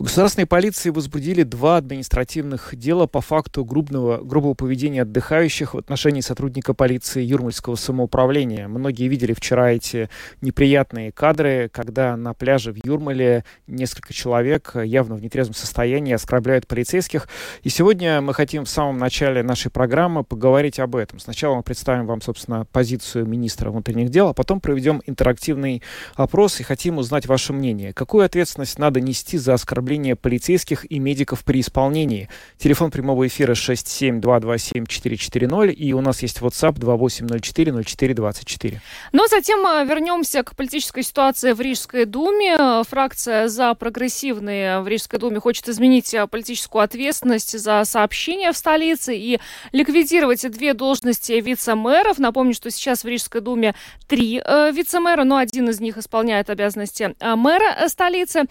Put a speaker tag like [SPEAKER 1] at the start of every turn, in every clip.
[SPEAKER 1] В государственной полиции возбудили два административных дела по факту грубного, грубого поведения отдыхающих в отношении сотрудника полиции Юрмальского самоуправления. Многие видели вчера эти неприятные кадры, когда на пляже в Юрмале несколько человек явно в нетрезвом состоянии оскорбляют полицейских. И сегодня мы хотим в самом начале нашей программы поговорить об этом. Сначала мы представим вам, собственно, позицию министра внутренних дел, а потом проведем интерактивный опрос и хотим узнать ваше мнение. Какую ответственность надо нести за оскорбление оскорбления полицейских и медиков при исполнении. Телефон прямого эфира 67227-440, и у нас есть WhatsApp 2804-0424.
[SPEAKER 2] Но затем э, вернемся к политической ситуации в Рижской думе. Фракция «За прогрессивные» в Рижской думе хочет изменить э, политическую ответственность за сообщения в столице и ликвидировать две должности вице-мэров. Напомню, что сейчас в Рижской думе три э, вице-мэра, но один из них исполняет обязанности мэра столицы.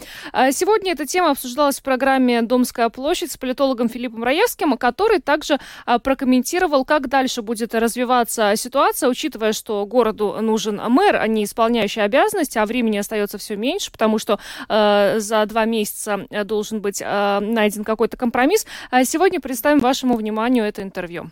[SPEAKER 2] Сегодня эта тема обсуждалась в программе «Домская площадь» с политологом Филиппом Раевским, который также а, прокомментировал, как дальше будет развиваться ситуация, учитывая, что городу нужен мэр, а не исполняющий обязанности, а времени остается все меньше, потому что э, за два месяца должен быть э, найден какой-то компромисс. Сегодня представим вашему вниманию это интервью.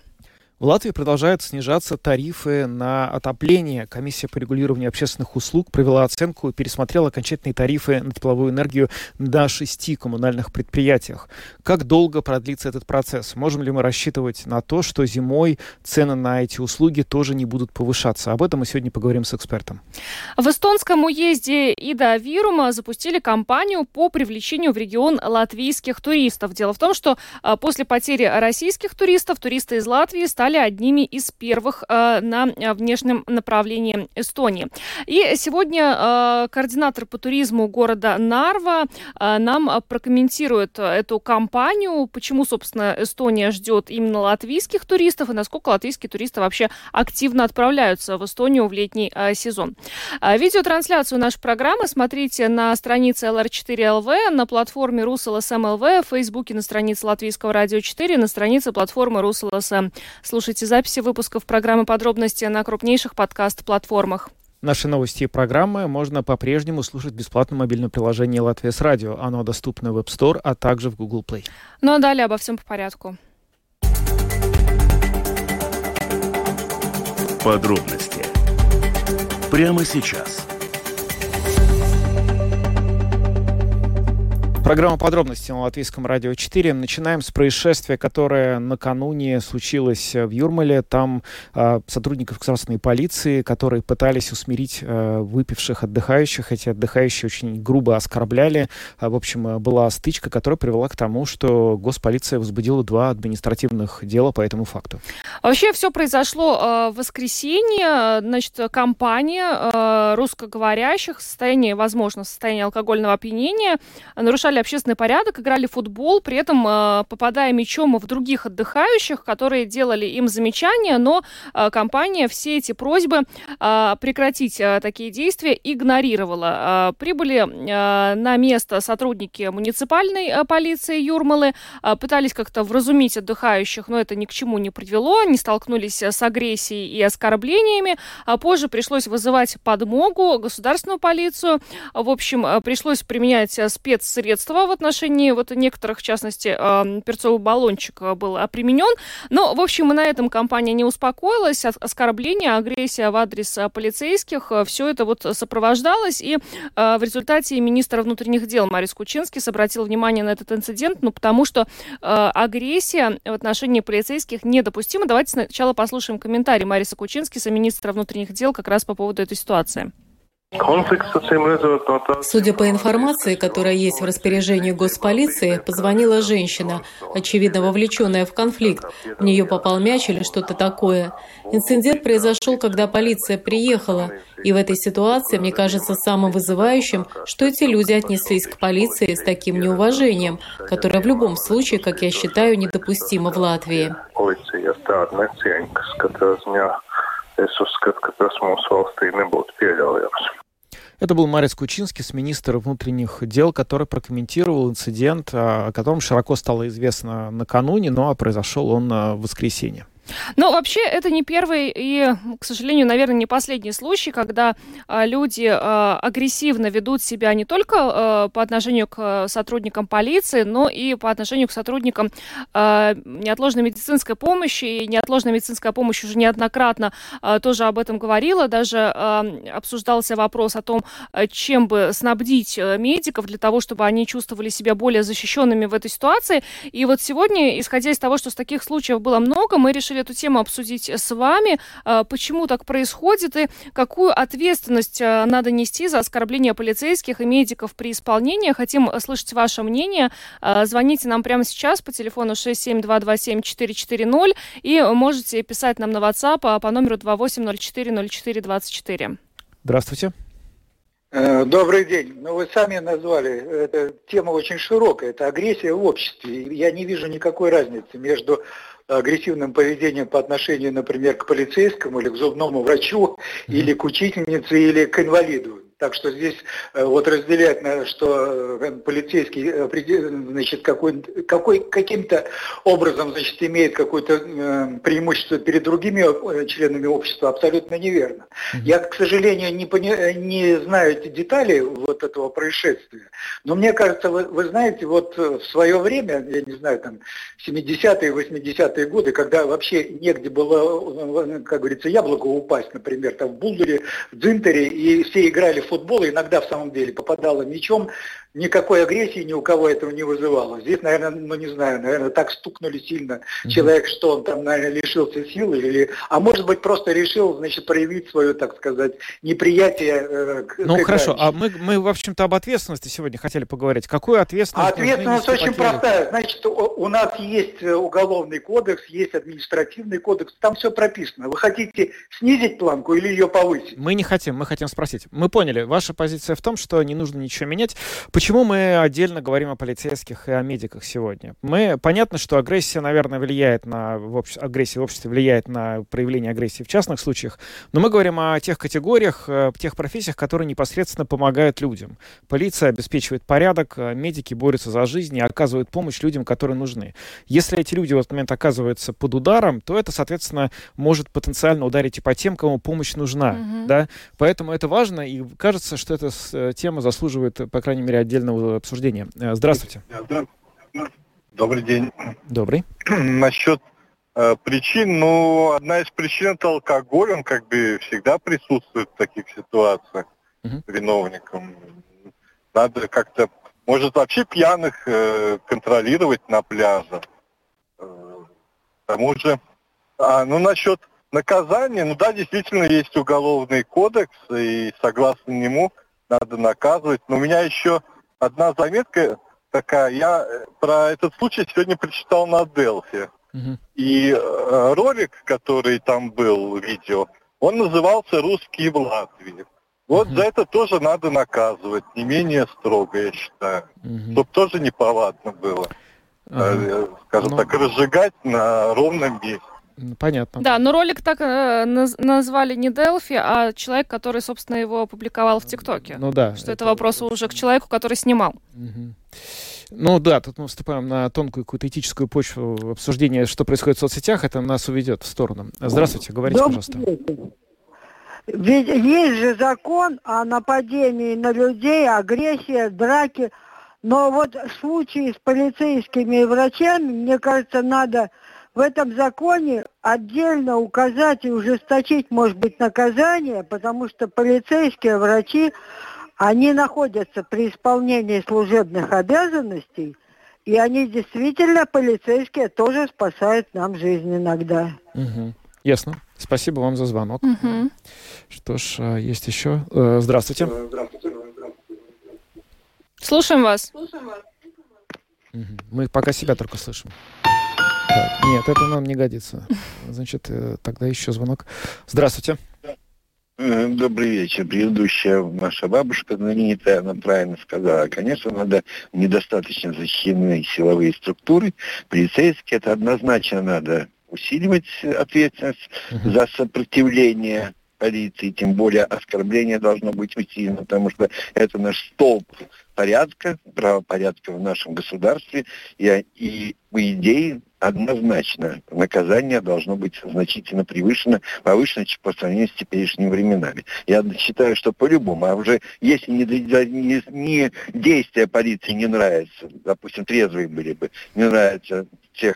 [SPEAKER 1] В Латвии продолжают снижаться тарифы на отопление. Комиссия по регулированию общественных услуг провела оценку и пересмотрела окончательные тарифы на тепловую энергию на шести коммунальных предприятиях. Как долго продлится этот процесс? Можем ли мы рассчитывать на то, что зимой цены на эти услуги тоже не будут повышаться? Об этом мы сегодня поговорим с экспертом.
[SPEAKER 2] В эстонском уезде Ида Вирума запустили кампанию по привлечению в регион латвийских туристов. Дело в том, что а, после потери российских туристов, туристы из Латвии стали стали одними из первых э, на э, внешнем направлении Эстонии. И сегодня э, координатор по туризму города Нарва нам прокомментирует эту кампанию, почему, собственно, Эстония ждет именно латвийских туристов и насколько латвийские туристы вообще активно отправляются в Эстонию в летний сезон. Видеотрансляцию нашей программы смотрите на странице LR4LV, на платформе RusLSM.LV, в Фейсбуке на странице Латвийского радио 4, на странице платформы RusLSM. Слушайте записи выпусков программы «Подробности» на крупнейших подкаст-платформах.
[SPEAKER 1] Наши новости и программы можно по-прежнему слушать в бесплатном мобильном приложении «Латвия с радио». Оно доступно в App Store, а также в Google Play.
[SPEAKER 2] Ну а далее обо всем по порядку.
[SPEAKER 3] Подробности прямо сейчас.
[SPEAKER 1] Программа подробностей на Латвийском радио 4. Начинаем с происшествия, которое накануне случилось в Юрмале. Там э, сотрудников государственной полиции, которые пытались усмирить э, выпивших отдыхающих. Эти отдыхающие очень грубо оскорбляли. Э, в общем, была стычка, которая привела к тому, что госполиция возбудила два административных дела по этому факту.
[SPEAKER 2] Вообще все произошло э, в воскресенье. Значит, компания э, русскоговорящих в состоянии, возможно, в состоянии алкогольного опьянения нарушали нарушали общественный порядок, играли в футбол, при этом э, попадая мячом в других отдыхающих, которые делали им замечания, но э, компания все эти просьбы э, прекратить такие действия игнорировала. Прибыли на место сотрудники муниципальной полиции Юрмалы, пытались как-то вразумить отдыхающих, но это ни к чему не привело, не столкнулись с агрессией и оскорблениями. А позже пришлось вызывать подмогу, государственную полицию. В общем, пришлось применять спецсредства средства в отношении вот некоторых, в частности, перцовый баллончик э, был применен. Но, в общем, и на этом компания не успокоилась. Оскорбление, агрессия в адрес полицейских, все это вот сопровождалось. И в результате министр внутренних дел Марис Кучинский обратил внимание на этот инцидент, ну, потому что агрессия в отношении полицейских недопустима. Давайте сначала послушаем комментарий Мариса Кучински, министра внутренних дел, как раз по поводу этой ситуации.
[SPEAKER 4] Судя по информации, которая есть в распоряжении госполиции, позвонила женщина, очевидно вовлеченная в конфликт. В нее попал мяч или что-то такое. Инцидент произошел, когда полиция приехала. И в этой ситуации мне кажется самым вызывающим, что эти люди отнеслись к полиции с таким неуважением, которое в любом случае, как я считаю, недопустимо в Латвии.
[SPEAKER 5] Es uzskatu, ka tas mūsu valstī nebūtu pieļaujams.
[SPEAKER 1] Это был Марис Кучинский, министр внутренних дел, который прокомментировал инцидент, о котором широко стало известно накануне, но произошел он в воскресенье.
[SPEAKER 2] Ну, вообще, это не первый и, к сожалению, наверное, не последний случай, когда а, люди а, агрессивно ведут себя не только а, по отношению к сотрудникам полиции, но и по отношению к сотрудникам неотложной медицинской помощи. И неотложная медицинская помощь уже неоднократно тоже об этом говорила. Даже обсуждался вопрос о том, чем бы снабдить медиков для того, чтобы они чувствовали себя более защищенными в этой ситуации. И вот сегодня, исходя из того, что с таких случаев было много, мы решили эту тему обсудить с вами, а, почему так происходит и какую ответственность а, надо нести за оскорбление полицейских и медиков при исполнении. Хотим слышать ваше мнение. А, звоните нам прямо сейчас по телефону 67227-440 и можете писать нам на WhatsApp по номеру 28040424.
[SPEAKER 1] Здравствуйте.
[SPEAKER 6] Э, добрый день. Ну, вы сами назвали, эта тема очень широкая, это агрессия в обществе. Я не вижу никакой разницы между агрессивным поведением по отношению, например, к полицейскому или к зубному врачу, или к учительнице, или к инвалиду. Так что здесь э, вот разделять, что э, полицейский э, значит, какой, какой, каким-то образом значит, имеет какое-то преимущество перед другими членами общества, абсолютно неверно. Я, к сожалению, не, пони, не знаю эти детали вот этого происшествия, но мне кажется, вы, вы знаете, вот в свое время, я не знаю, там 70-е, 80-е годы, когда вообще негде было, как говорится, яблоко упасть, например, там в Булдере, в Дзинтере, и все играли футбола иногда в самом деле попадала мячом никакой агрессии ни у кого этого не вызывало. Здесь, наверное, ну не знаю, наверное, так стукнули сильно mm-hmm. человек, что он там, наверное, лишился силы, или, а может быть просто решил, значит, проявить свое, так сказать, неприятие э, к
[SPEAKER 1] Ну к хорошо, а мы, мы, в общем-то, об ответственности сегодня хотели поговорить. Какую ответственность?
[SPEAKER 6] ответственность очень простая. Значит, у нас есть э, уголовный кодекс, есть административный кодекс, там все прописано. Вы хотите снизить планку или ее повысить?
[SPEAKER 1] Мы не хотим, мы хотим спросить. Мы поняли, ваша позиция в том, что не нужно ничего менять. Почему мы отдельно говорим о полицейских и о медиках сегодня? Мы, понятно, что агрессия, наверное, влияет на, в обще, агрессия в обществе влияет на проявление агрессии в частных случаях, но мы говорим о тех категориях, э, тех профессиях, которые непосредственно помогают людям. Полиция обеспечивает порядок, э, медики борются за жизнь и оказывают помощь людям, которые нужны. Если эти люди в этот момент оказываются под ударом, то это, соответственно, может потенциально ударить и по тем, кому помощь нужна. Mm-hmm. Да? Поэтому это важно, и кажется, что эта э, тема заслуживает, по крайней мере, отдельного обсуждения. Э, здравствуйте.
[SPEAKER 7] Добрый день.
[SPEAKER 1] Добрый.
[SPEAKER 7] Насчет э, причин, ну, одна из причин это алкоголь, он как бы всегда присутствует в таких ситуациях угу. виновником. Надо как-то, может, вообще пьяных э, контролировать на пляже. Э, к тому же, а, ну, насчет наказания, ну да, действительно есть уголовный кодекс, и согласно нему надо наказывать. Но у меня еще одна заметка такая. Я э, про этот случай сегодня прочитал на Делфи. Угу. И э, ролик, который там был, видео, он назывался «Русские в Латвии». Вот угу. за это тоже надо наказывать, не менее строго, я считаю. Угу. Чтобы тоже неповадно было. Угу. Скажем ну... так, разжигать на ровном месте.
[SPEAKER 1] Понятно.
[SPEAKER 2] Да, но ролик так э, назвали не Делфи, а человек, который, собственно, его опубликовал в ТикТоке.
[SPEAKER 1] Ну да.
[SPEAKER 2] Что это, это вопрос уже к человеку, который снимал.
[SPEAKER 1] Угу. Ну да, тут мы вступаем на тонкую какую-то этическую почву обсуждения, что происходит в соцсетях, это нас уведет в сторону. Здравствуйте, говорите, Добрый пожалуйста.
[SPEAKER 8] Ведь есть же закон о нападении на людей, агрессия, драки. Но вот в случае с полицейскими и врачами, мне кажется, надо в этом законе отдельно указать и ужесточить, может быть, наказание, потому что полицейские врачи, они находятся при исполнении служебных обязанностей, и они действительно, полицейские, тоже спасают нам жизнь иногда.
[SPEAKER 1] Угу. Ясно. Спасибо вам за звонок.
[SPEAKER 2] Угу.
[SPEAKER 1] Что ж, а, есть еще. Э, здравствуйте.
[SPEAKER 2] Слушаем вас.
[SPEAKER 1] Мы пока себя только слышим. Так, нет, это нам не годится. Значит, э, тогда еще звонок. Здравствуйте.
[SPEAKER 9] Э, добрый вечер. Предыдущая наша бабушка знаменитая, она правильно сказала. Конечно, надо недостаточно защищенные силовые структуры. Полицейские это однозначно надо усиливать ответственность uh-huh. за сопротивление полиции, тем более оскорбление должно быть усилено, потому что это наш столб порядка, правопорядка в нашем государстве, и, и по идее однозначно наказание должно быть значительно превышено, повышено по сравнению с теперешними временами. Я считаю, что по-любому, а уже если не, не, не действия полиции не нравятся, допустим, трезвые были бы, не нравятся тех,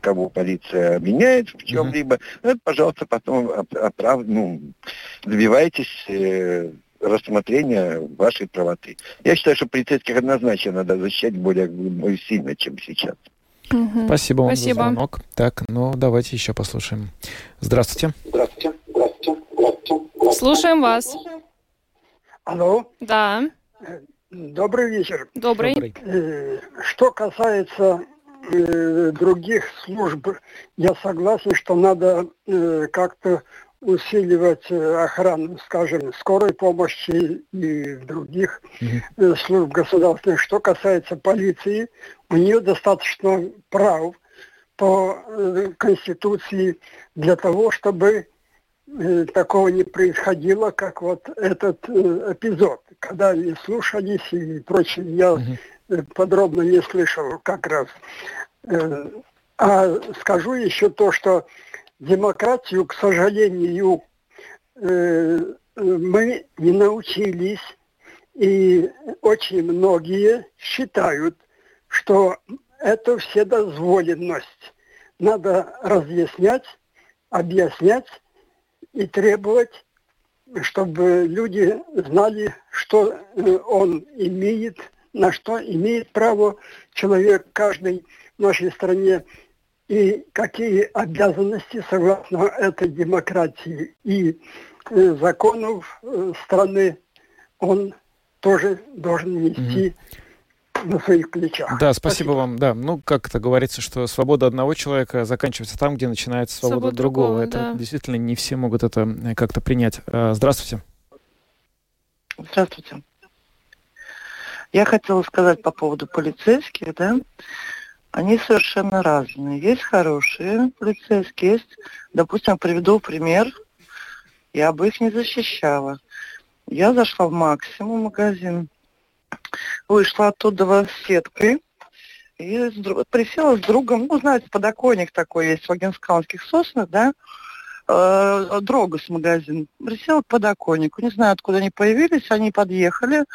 [SPEAKER 9] кого полиция обвиняет в чем-либо, ну, пожалуйста, потом оправ... ну, добивайтесь э, рассмотрения вашей правоты. Я считаю, что полицейских однозначно надо защищать более, более сильно, чем сейчас.
[SPEAKER 1] Угу. Спасибо вам
[SPEAKER 2] Спасибо.
[SPEAKER 1] за звонок. Так, ну давайте еще послушаем. Здравствуйте.
[SPEAKER 10] Здравствуйте. Здравствуйте. Здравствуйте.
[SPEAKER 2] Слушаем вас.
[SPEAKER 10] Алло.
[SPEAKER 2] Да.
[SPEAKER 10] Добрый вечер.
[SPEAKER 2] Добрый.
[SPEAKER 1] Добрый.
[SPEAKER 10] Э, Что касается э, других служб, я согласен, что надо э, как-то усиливать э, охрану, скажем, скорой помощи и других э, служб государственных. Что касается полиции, у нее достаточно прав по э, Конституции для того, чтобы такого не происходило, как вот этот эпизод, когда не слушались и прочее. Я э, подробно не слышал как раз. А скажу еще то, что демократию, к сожалению, э, мы не научились, и очень многие считают, что это вседозволенность. Надо разъяснять, объяснять и требовать, чтобы люди знали, что э, он имеет, на что имеет право человек каждый в нашей стране и какие обязанности согласно этой демократии и э, законов э, страны он тоже должен нести на своих плечах.
[SPEAKER 1] Да, спасибо, вам. Да, ну, как это говорится, что свобода одного человека заканчивается там, где начинается свобода,
[SPEAKER 2] Свобода
[SPEAKER 1] другого.
[SPEAKER 2] другого,
[SPEAKER 1] это
[SPEAKER 2] да.
[SPEAKER 1] действительно не все могут это э, как-то принять. Здравствуйте.
[SPEAKER 11] Здравствуйте. Я хотела сказать по поводу полицейских, да, они совершенно разные. Есть хорошие полицейские, есть, допустим, приведу пример, я бы их не защищала. Я зашла в Максимум магазин, вышла оттуда с сеткой, и с присела с другом, ну, знаете, подоконник такой есть в Агенскаунских соснах, да, э, Дрогос магазин. Присела к подоконнику, не знаю, откуда они появились, они подъехали,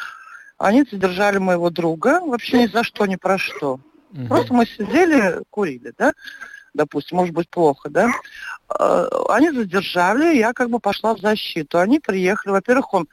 [SPEAKER 11] они задержали моего друга, вообще ни за что, ни про что. Просто мы сидели, курили, да, допустим, может быть плохо, да. Э, Они задержали, я как бы пошла в защиту. Они приехали, во-первых, он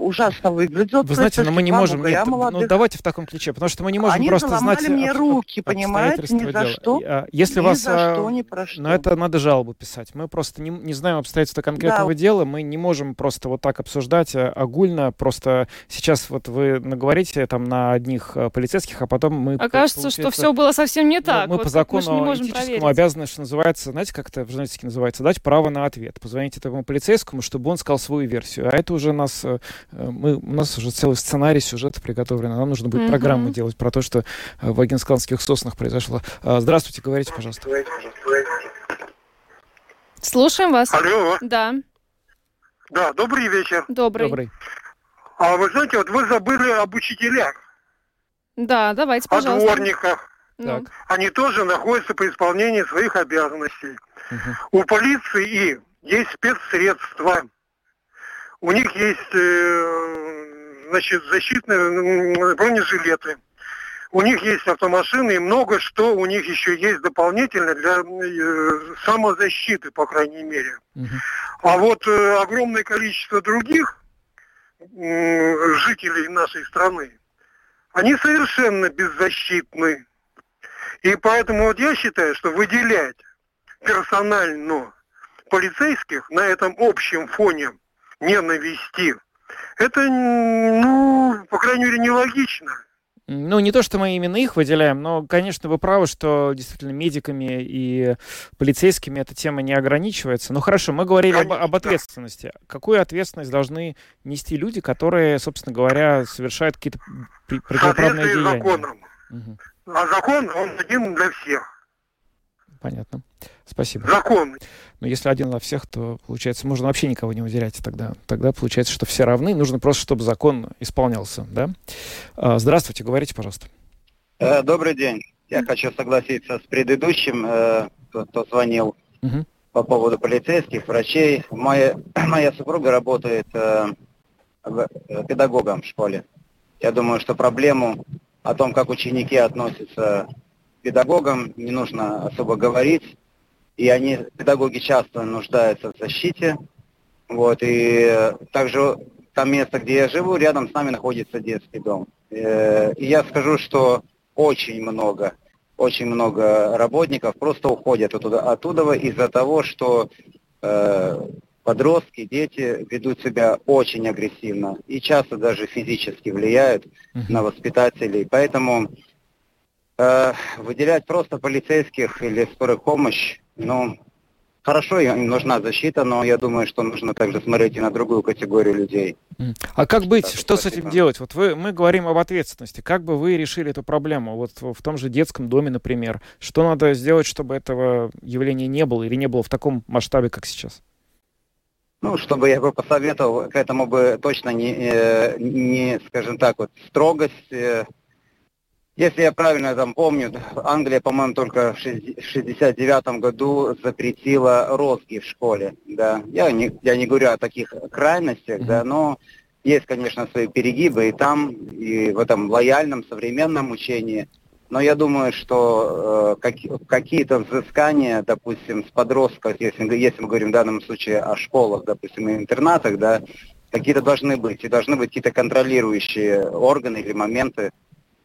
[SPEAKER 11] ужасно выглядел.
[SPEAKER 1] Вы знаете, но мы не можем... нет, ну, давайте в таком ключе, потому что мы не можем
[SPEAKER 11] Они
[SPEAKER 1] просто знать...
[SPEAKER 11] мне
[SPEAKER 1] об-
[SPEAKER 11] руки,
[SPEAKER 1] об-
[SPEAKER 11] понимаете, ни за
[SPEAKER 1] дела.
[SPEAKER 11] что.
[SPEAKER 1] А, Если
[SPEAKER 11] Ни
[SPEAKER 1] вас...
[SPEAKER 11] за
[SPEAKER 1] а,
[SPEAKER 11] что, ни про что.
[SPEAKER 1] Но это надо жалобу писать. Мы просто не, не знаем обстоятельства конкретного
[SPEAKER 11] Да.
[SPEAKER 1] дела, мы не можем просто вот так обсуждать а, огульно. Просто сейчас вот вы наговорите там на одних полицейских, а потом мы...
[SPEAKER 2] Окажется, что все было совсем не
[SPEAKER 1] ну,
[SPEAKER 2] так.
[SPEAKER 1] Мы
[SPEAKER 2] Вот
[SPEAKER 1] по
[SPEAKER 2] мы
[SPEAKER 1] закону
[SPEAKER 2] не можем
[SPEAKER 1] этическому
[SPEAKER 2] проверить.
[SPEAKER 1] обязаны, что называется, знаете, как это в журналистике называется, дать право на ответ. Позвонить этому полицейскому, чтобы он сказал свою версию. А это уже нас, мы, у нас уже целый сценарий сюжета приготовлен. Нам нужно будет
[SPEAKER 2] Мгм.
[SPEAKER 1] программу делать про то, что э, в Агенсканских соснах произошло. А, Здравствуйте, говорите, пожалуйста.
[SPEAKER 2] Слушаем вас.
[SPEAKER 12] Алло.
[SPEAKER 2] Да,
[SPEAKER 12] Да, добрый вечер.
[SPEAKER 2] добрый.
[SPEAKER 12] А вы знаете, вот вы забыли об учителях,
[SPEAKER 2] Да, давайте,
[SPEAKER 12] о
[SPEAKER 2] пожалуйста.
[SPEAKER 12] дворниках.
[SPEAKER 2] Ну.
[SPEAKER 12] Они тоже находятся по исполнении своих обязанностей. У полиции есть спецсредства. У них есть э, значит, защитные бронежилеты. У них есть автомашины и много что у них еще есть дополнительно для э, самозащиты, по крайней мере. А вот э, огромное количество других м, жителей нашей страны, они совершенно беззащитны. И поэтому вот я считаю, что выделять персонально полицейских на этом общем фоне не навести, это, ну, по крайней мере, нелогично.
[SPEAKER 1] Ну, не то, что мы именно их выделяем, но, конечно, вы правы, что действительно медиками и полицейскими эта тема не ограничивается. Ну, хорошо, мы говорили об, об ответственности. Какую ответственность должны нести люди, которые, собственно говоря, совершают какие-то противоправные деяния?
[SPEAKER 12] законом. Угу. А закон, он один для всех.
[SPEAKER 1] Понятно. Спасибо.
[SPEAKER 12] Закон.
[SPEAKER 1] Но если один для всех, то, получается, можно вообще никого не выделять тогда. Тогда получается, что все равны. Нужно просто, чтобы закон исполнялся, да? А, здравствуйте, говорите, пожалуйста.
[SPEAKER 13] Э, добрый день. Я хочу согласиться с предыдущим, э, кто, звонил угу. по поводу полицейских, врачей. Моя, моя супруга работает э, педагогом в школе. Я думаю, что проблему о том, как ученики относятся педагогам, не нужно особо говорить и они, педагоги часто нуждаются в защите. Вот, и также там место, где я живу, рядом с нами находится детский дом. Э, и я скажу, что очень много, очень много работников просто уходят оттуда, оттуда из-за того, что э, подростки, дети ведут себя очень агрессивно и часто даже физически влияют uh-huh. на воспитателей. Поэтому э, выделять просто полицейских или скорую помощь ну, хорошо, им нужна защита, но я думаю, что нужно также смотреть и на другую категорию людей.
[SPEAKER 1] А как быть? Так, что спасибо. с этим делать? Вот вы, мы говорим об ответственности. Как бы вы решили эту проблему? Вот в, в том же детском доме, например. Что надо сделать, чтобы этого явления не было или не было в таком масштабе, как сейчас?
[SPEAKER 13] Ну, чтобы я бы посоветовал, к этому бы точно не, э, не скажем так, вот строгость э, если я правильно там помню, Англия, по-моему, только в 69 году запретила розги в школе. Да. Я, не, я не говорю о таких крайностях, да, но есть, конечно, свои перегибы и там, и в этом лояльном современном учении. Но я думаю, что э, как, какие-то взыскания, допустим, с подростков, если, если мы говорим в данном случае о школах, допустим, и интернатах, да, какие-то должны быть. И должны быть какие-то контролирующие органы или моменты,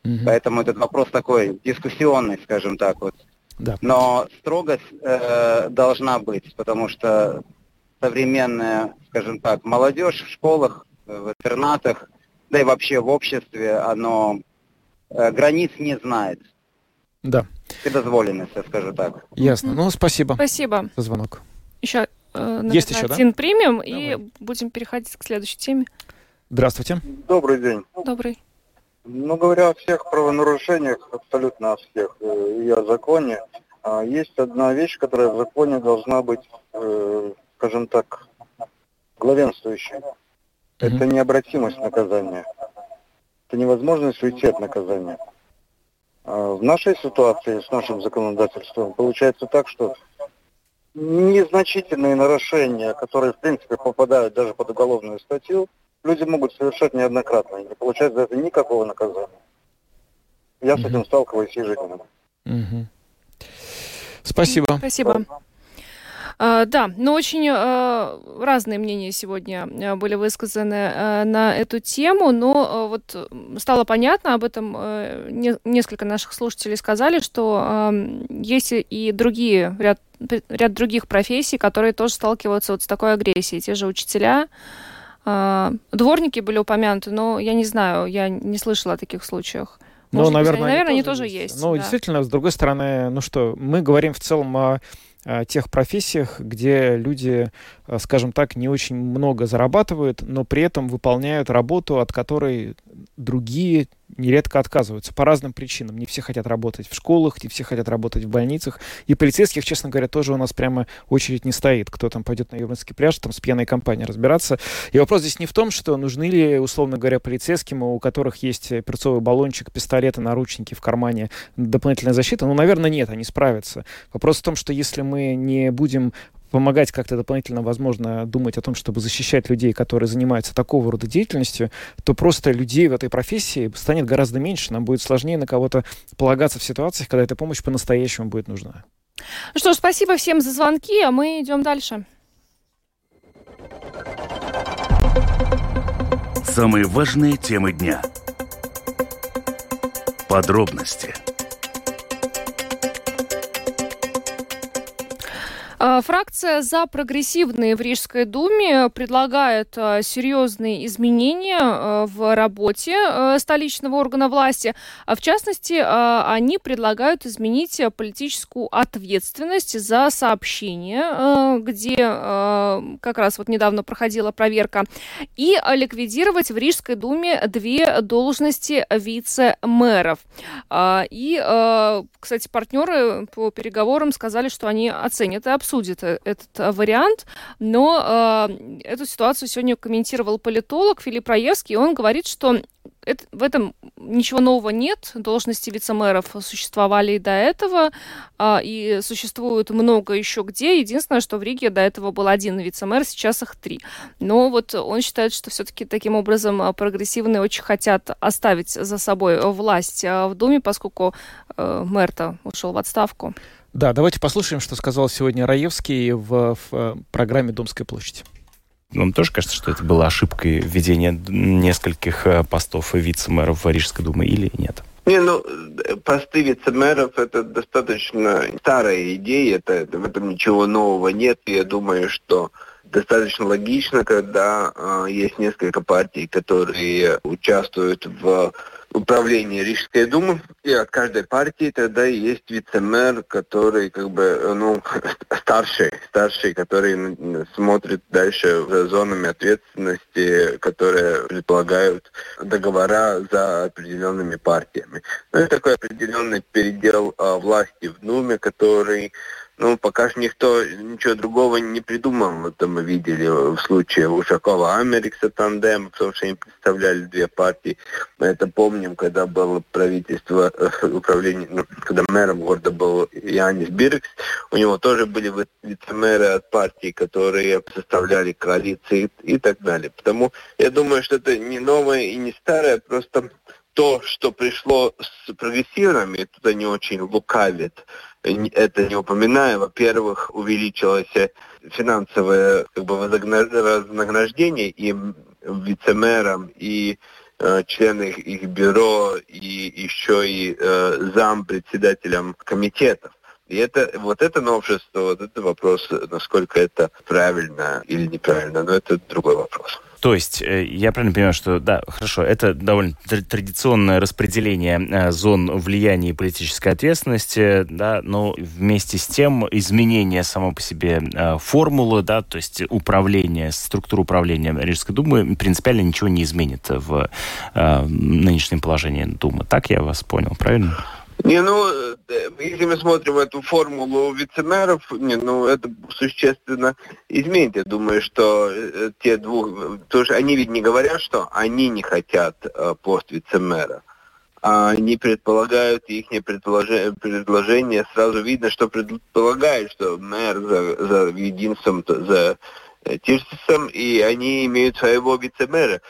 [SPEAKER 13] Угу. Поэтому этот вопрос такой дискуссионный, скажем так вот. Да. Но строгость э, должна быть, потому что современная, скажем так, молодежь в школах, в интернатах, да и вообще в обществе, оно э, границ не знает.
[SPEAKER 1] Да.
[SPEAKER 13] Вседозволенность, я скажу так.
[SPEAKER 1] Ясно. Ну, спасибо.
[SPEAKER 2] Спасибо.
[SPEAKER 1] За звонок.
[SPEAKER 2] Еще, э,
[SPEAKER 1] Есть еще,
[SPEAKER 2] один
[SPEAKER 1] да?
[SPEAKER 2] примем Давай. и будем переходить к следующей теме.
[SPEAKER 1] Здравствуйте.
[SPEAKER 7] Добрый день.
[SPEAKER 2] Добрый.
[SPEAKER 7] Ну, говоря о всех правонарушениях, абсолютно о всех, э, и о законе, а, есть одна вещь, которая в законе должна быть, э, скажем так, главенствующей. Mm-hmm. Это необратимость наказания. Это невозможность уйти от наказания. А в нашей ситуации, с нашим законодательством, получается так, что незначительные нарушения, которые, в принципе, попадают даже под уголовную статью, люди могут совершать неоднократно, и не получать за это никакого наказания. Я с этим сталкиваюсь ежедневно.
[SPEAKER 1] Угу. Спасибо.
[SPEAKER 2] Спасибо. Uh, да, но очень uh, разные мнения сегодня uh, были высказаны на эту тему, но вот стало понятно об этом, не, несколько наших слушателей сказали, что есть и другие, ряд, ряд других профессий, которые тоже сталкиваются вот с такой агрессией, те же учителя, а, дворники были упомянуты, но я не знаю, я не слышала о таких случаях.
[SPEAKER 1] Ну, Может наверное,
[SPEAKER 2] они, наверное,
[SPEAKER 1] они
[SPEAKER 2] тоже есть. есть
[SPEAKER 1] ну,
[SPEAKER 2] да.
[SPEAKER 1] действительно, с другой стороны, ну что, мы говорим в целом о, о тех профессиях, где люди, э, скажем так, не очень много зарабатывают, но при этом выполняют работу, от которой другие нередко отказываются по разным причинам. Не все хотят работать в школах, не все хотят работать в больницах. И полицейских, честно говоря, тоже у нас прямо очередь не стоит. Кто там пойдет на Юрманский пляж, там с пьяной компанией разбираться. И вопрос здесь не в том, что нужны ли, условно говоря, полицейским, у которых есть перцовый баллончик, пистолеты, наручники в кармане, дополнительная защита. Ну, наверное, нет, они справятся. Вопрос в том, что если мы не будем помогать как-то дополнительно, возможно, думать о том, чтобы защищать людей, которые занимаются такого рода деятельностью, то просто людей в этой профессии станет гораздо меньше. Нам будет сложнее на кого-то полагаться в ситуациях, когда эта помощь по-настоящему будет нужна.
[SPEAKER 2] Ну что ж, спасибо всем за звонки, а мы идем дальше.
[SPEAKER 3] Самые важные темы дня. Подробности –
[SPEAKER 2] фракция «За прогрессивные» в Рижской думе предлагает а, серьезные изменения а, в работе столичного органа власти. В частности, они предлагают изменить политическую ответственность за сообщение, где как раз вот недавно проходила проверка, и ликвидировать в Рижской думе две должности вице-мэров. И, кстати, партнеры по переговорам сказали, что они оценят и обсудит э, этот э, вариант, но э, эту ситуацию сегодня комментировал политолог Филипп Раевский, и он говорит, что это, в этом ничего нового нет. Должности вице-мэров существовали и до этого, э, и существует много еще где. Единственное, что в Риге до этого был один вице-мэр, сейчас их три. Но вот он считает, что все-таки таким образом э, прогрессивные очень хотят оставить за собой власть в Думе, поскольку э, мэр-то ушел в отставку.
[SPEAKER 1] Да, давайте послушаем, что сказал сегодня Раевский в, в э, программе «Домская площадь».
[SPEAKER 14] Вам тоже кажется, что это была ошибкой введения нескольких э, постов вице-мэров Рижской думы или нет?
[SPEAKER 15] Не, ну, посты вице-мэров это достаточно старая идея, это, в этом ничего нового нет. Я думаю, что достаточно логично, когда э, есть несколько партий, которые участвуют в управления Рижской думы, и от каждой партии тогда есть вице-мэр, который как бы, ну, старший, старший, который смотрит дальше за зонами ответственности, которые предполагают договора за определенными партиями. Ну, это такой определенный передел а, власти в Думе, который ну, пока что никто ничего другого не придумал. Это мы видели в случае Ушакова Америкса тандем, потому что они представляли две партии. Мы это помним, когда было правительство, э, управление, ну, когда мэром города был Янис Биркс, у него тоже были вице-мэры от партии, которые составляли коалиции и так далее. Потому я думаю, что это не новое и не старое, просто то, что пришло с прогрессивными, тут они очень лукавят это не упоминая, во-первых, увеличилось финансовое как бы, вознаграждение и вице-мэрам, и э, члены их, их бюро, и еще и э, зам председателям комитетов. И это, вот это новшество, вот это вопрос, насколько это правильно или неправильно, но это другой вопрос.
[SPEAKER 14] То есть, э, я правильно понимаю, что, да, хорошо, это довольно традиционное распределение э, зон влияния и политической ответственности, да, но вместе с тем изменение само по себе э, формулы, да, то есть управление, структура управления Рижской Думы принципиально ничего не изменит в нынешнем положении Думы. Так я вас понял, правильно?
[SPEAKER 15] Не, ну, э, если мы смотрим эту формулу вице-мэров, не, ну, это существенно изменит. Я думаю, что э, те двух... Потому что они ведь не говорят, что они не хотят э, пост вице-мэра. А они предполагают, их предложение, предложение сразу видно, что предполагают, что мэр за, за единством, за Тирсисом, и они имеют своего вице-мэра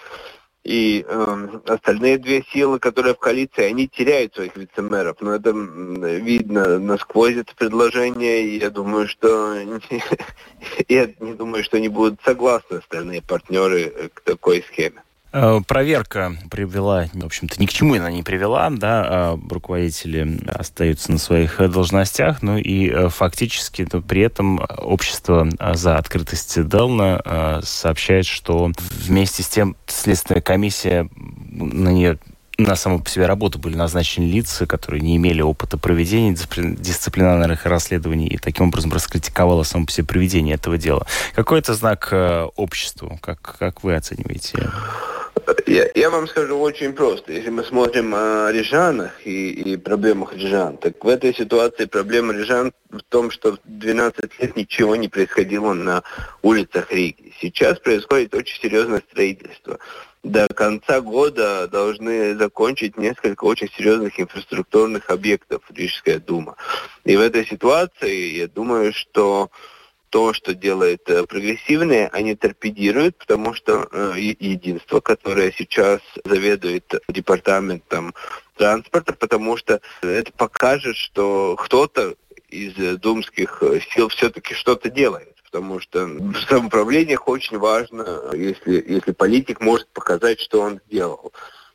[SPEAKER 15] и э, остальные две силы, которые в коалиции, они теряют своих вице-мэров. Но это видно насквозь это предложение, и я думаю, что я не думаю, что они будут согласны остальные партнеры к такой схеме.
[SPEAKER 14] Э, проверка привела, в общем-то, ни к чему она не привела, да, а руководители остаются на своих должностях, ну и э, фактически ну, при этом общество за открытость Делна сообщает, что вместе с тем Следственная комиссия на нее на саму по себе работу были назначены лица, которые не имели опыта проведения дисциплинарных расследований и таким образом раскритиковало само по себе проведение этого дела. Какой это знак э, обществу? Как, как вы оцениваете?
[SPEAKER 15] Я, я вам скажу очень просто. Если мы смотрим о рижанах и, и проблемах рижан, так в этой ситуации проблема рижан в том, что 12 лет ничего не происходило на улицах Риги. Сейчас происходит очень серьезное строительство. До конца года должны закончить несколько очень серьезных инфраструктурных объектов Рижская дума. И в этой ситуации я думаю, что то, что делает э, прогрессивные, они торпедируют, потому что э, единство, которое сейчас заведует департаментом транспорта, потому что это покажет, что кто-то из думских сил все-таки что-то делает потому что в самоуправлениях очень важно, если, если политик может показать, что он сделал.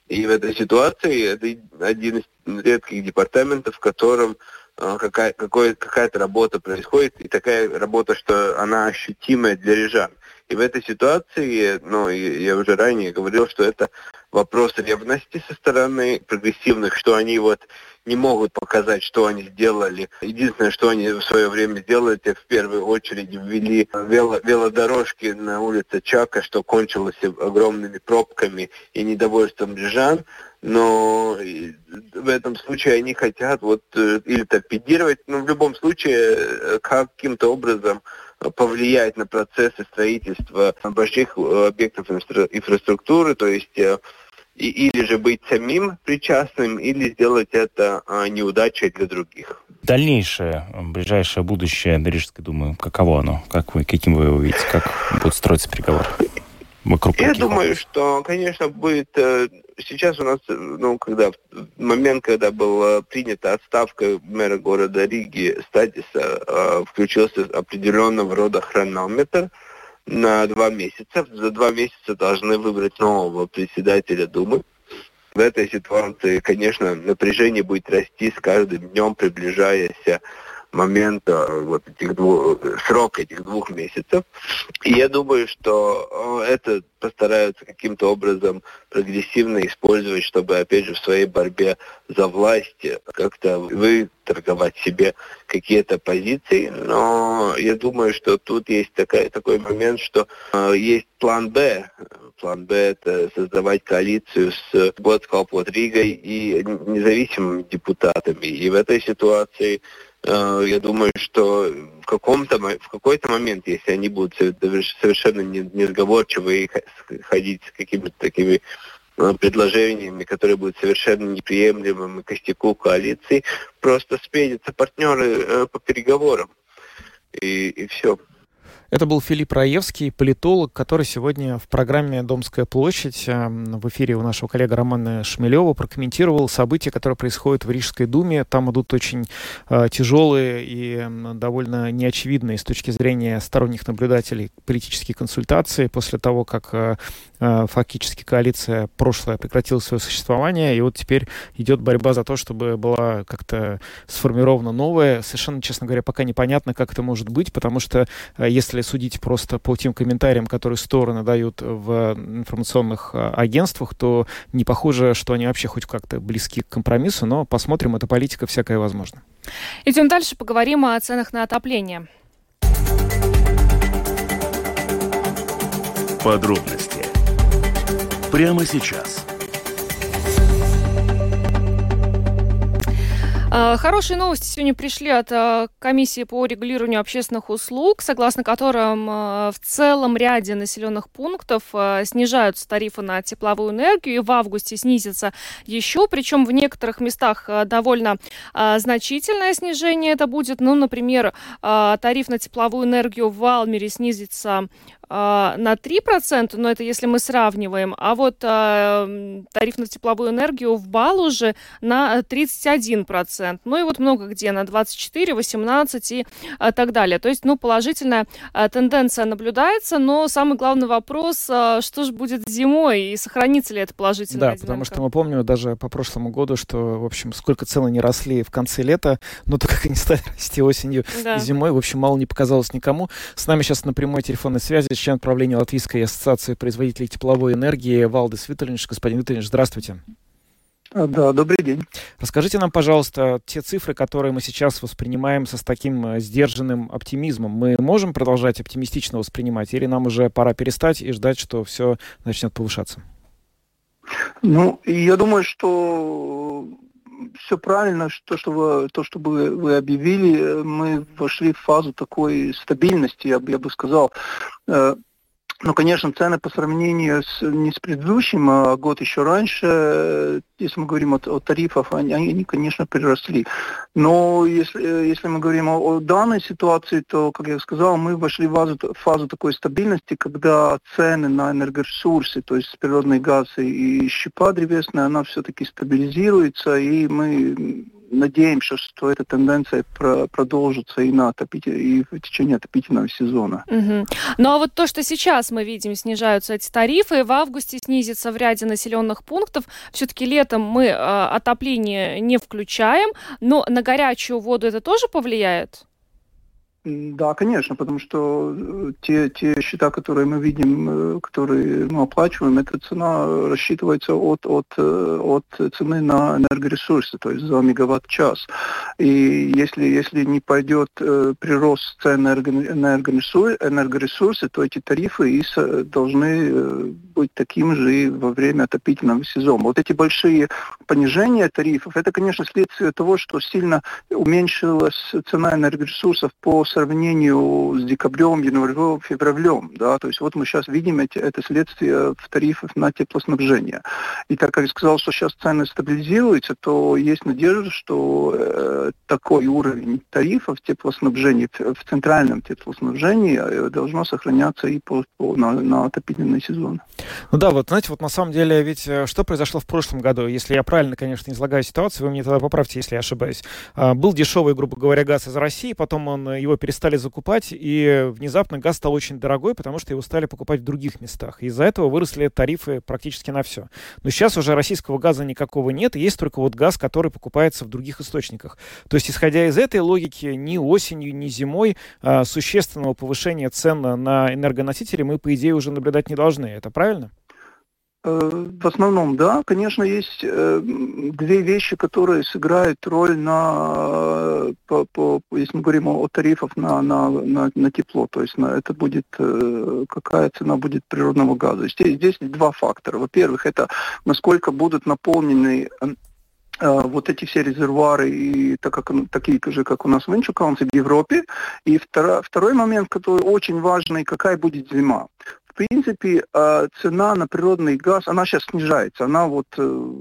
[SPEAKER 15] И в этой ситуации это один из редких департаментов, в котором какая, какой, какая-то работа происходит, и такая работа, что она ощутимая для рижан. И в этой ситуации, ну, я уже ранее говорил, что это вопрос ревности со стороны прогрессивных, что они вот не могут показать, что они сделали. Единственное, что они в свое время сделали, это в первую очередь ввели вело велодорожки на улице Чака, что кончилось огромными пробками и недовольством рижан. Но в этом случае они хотят вот э, или торпедировать, но в любом случае э, каким-то образом повлиять на процессы строительства больших э, объектов инфраструктуры, то есть и, или же быть самим причастным, или сделать это а, неудачей для других.
[SPEAKER 14] Дальнейшее, ближайшее будущее Рижской думы, каково оно? Как вы, каким вы его видите? Как будет строиться переговор?
[SPEAKER 15] Вокруг Я думаю, что, конечно, будет... Э, сейчас у нас, ну, когда момент, когда была принята отставка мэра города Риги Статиса, э, включился определенного рода хронометр, на два месяца. За два месяца должны выбрать нового председателя Думы. В этой ситуации, конечно, напряжение будет расти с каждым днем, приближаясь момента вот этих двух, срока этих двух месяцев. И я думаю, что э, это постараются каким-то образом прогрессивно использовать, чтобы, опять же, в своей борьбе за власть как-то выторговать себе какие-то позиции. Но я думаю, что тут есть такая, такой момент, что э, есть план «Б». План «Б» — это создавать коалицию с Готскалпот Ригой и независимыми депутатами. И в этой ситуации Э, я думаю, что в каком-то в какой-то момент, если они будут совершенно несговорчивы и ходить с какими-то такими э, предложениями, которые будут совершенно неприемлемыми костяку коалиции, просто сменятся партнеры э, по переговорам. И, и все.
[SPEAKER 1] Это был Филипп Раевский, политолог, который сегодня в программе «Домская площадь» э, в эфире у нашего коллега Романа Шмелева прокомментировал события, которые происходят в Рижской думе. Там идут очень э, тяжелые и довольно неочевидные с точки зрения сторонних наблюдателей политические консультации после того, как э, э, фактически коалиция прошлая прекратила свое существование, и вот теперь идет борьба за то, чтобы была как-то сформирована новая. Совершенно, честно говоря, пока непонятно, как это может быть, потому что э, если судить просто по тем комментариям, которые стороны дают в информационных а, агентствах, то не похоже, что они вообще хоть как-то близки к компромиссу, но посмотрим, это политика всякая возможно.
[SPEAKER 2] Идем дальше, поговорим о ценах на отопление.
[SPEAKER 3] Подробности прямо сейчас.
[SPEAKER 2] Хорошие новости сегодня пришли от а, комиссии по регулированию общественных услуг, согласно которым а, в целом ряде населенных пунктов снижаются тарифы на тепловую энергию, и в августе снизится еще, причем в некоторых местах довольно значительное снижение это будет. Ну, например, тариф на тепловую энергию в Валмере снизится а, на 3%, но это если мы сравниваем, а вот э, тариф на тепловую энергию в Балуже на 31%. Ну и вот много где на 24, 18 и э, так далее. То есть, ну, положительная э, тенденция наблюдается, но самый главный вопрос, э, что же будет зимой и сохранится ли это положительная
[SPEAKER 1] Да,
[SPEAKER 2] динамика?
[SPEAKER 1] потому что мы помним даже по прошлому году, что, в общем, сколько цены не росли в конце лета, но то, как они стали расти осенью да. и зимой, в общем, мало не показалось никому. С нами сейчас на прямой телефонной связи член правления Латвийской ассоциации производителей тепловой энергии Валдес Витальевич. Господин Витальевич, здравствуйте.
[SPEAKER 16] А, да, добрый день.
[SPEAKER 1] Расскажите нам, пожалуйста, те цифры, которые мы сейчас воспринимаем со с таким э, сдержанным оптимизмом. Мы можем продолжать оптимистично воспринимать или нам уже пора перестать и ждать, что все начнет повышаться?
[SPEAKER 16] Ну, я думаю, что все правильно, то, что вы, то, что вы, вы объявили, мы вошли в фазу такой стабильности, я, я бы сказал. Э, ну, конечно, цены по сравнению с, не с предыдущим, а год еще раньше, если мы говорим о, о тарифах, они, они, конечно, приросли. Но если, если мы говорим о, о данной ситуации, то, как я сказал, мы вошли в фазу, фазу такой стабильности, когда цены на энергоресурсы, то есть природный газ и щепа древесная, она все-таки стабилизируется, и мы надеемся, что эта тенденция про продолжится и, на отопитель, и в течение отопительного сезона.
[SPEAKER 2] Угу. Ну а вот то, что сейчас мы видим, снижаются эти тарифы, в августе снизится в ряде населенных пунктов. Все-таки летом мы э, отопление не включаем, но на горячую воду это тоже повлияет?
[SPEAKER 16] Да, конечно, потому что э, те, те счета, которые мы видим, э, которые мы оплачиваем, эта цена рассчитывается от, от, э, от цены на энергоресурсы, то есть за мегаватт-час. И если, если не пойдет прирост цен на энергоресурсы, то эти тарифы и должны быть таким же и во время отопительного сезона. Вот эти большие понижения тарифов, это, конечно, следствие того, что сильно уменьшилась цена энергоресурсов по сравнению с декабрем, январем, февралем. Да? То есть вот мы сейчас видим эти, это следствие в тарифах на теплоснабжение. И так как я сказал, что сейчас цены стабилизируются, то есть надежда, что э, такой уровень тарифов теплоснабжения в, центральном теплоснабжении э, должно сохраняться и по, по, на, на отопительный сезон.
[SPEAKER 1] Ну да, вот знаете, вот на самом деле ведь э, что произошло в прошлом году, если я правильно, конечно, излагаю ситуацию, вы мне тогда поправьте, если я ошибаюсь. А, был дешевый, грубо говоря, газ из России, потом он его перестали закупать, и внезапно газ стал очень дорогой, потому что его стали покупать в других местах. Из-за этого выросли тарифы практически на все. Но сейчас уже российского газа никакого нет, есть только вот газ, который покупается в других источниках. То есть, исходя из этой логики, ни осенью, ни зимой а, существенного повышения цен на энергоносители мы, по идее, уже наблюдать не должны. Это правильно?
[SPEAKER 16] Э, в основном, да, конечно, есть э, две вещи, которые сыграют роль на, по, по, если мы говорим о, тарифах на, на, на, на тепло, то есть на, это будет, э, какая цена будет природного газа. Здесь, здесь два фактора. Во-первых, это насколько будут наполнены вот эти все резервуары, и так как, такие же, как у нас в Инчукаунсе в Европе. И второй, второй момент, который очень важный, какая будет зима принципе, э, цена на природный газ, она сейчас снижается. Она вот э,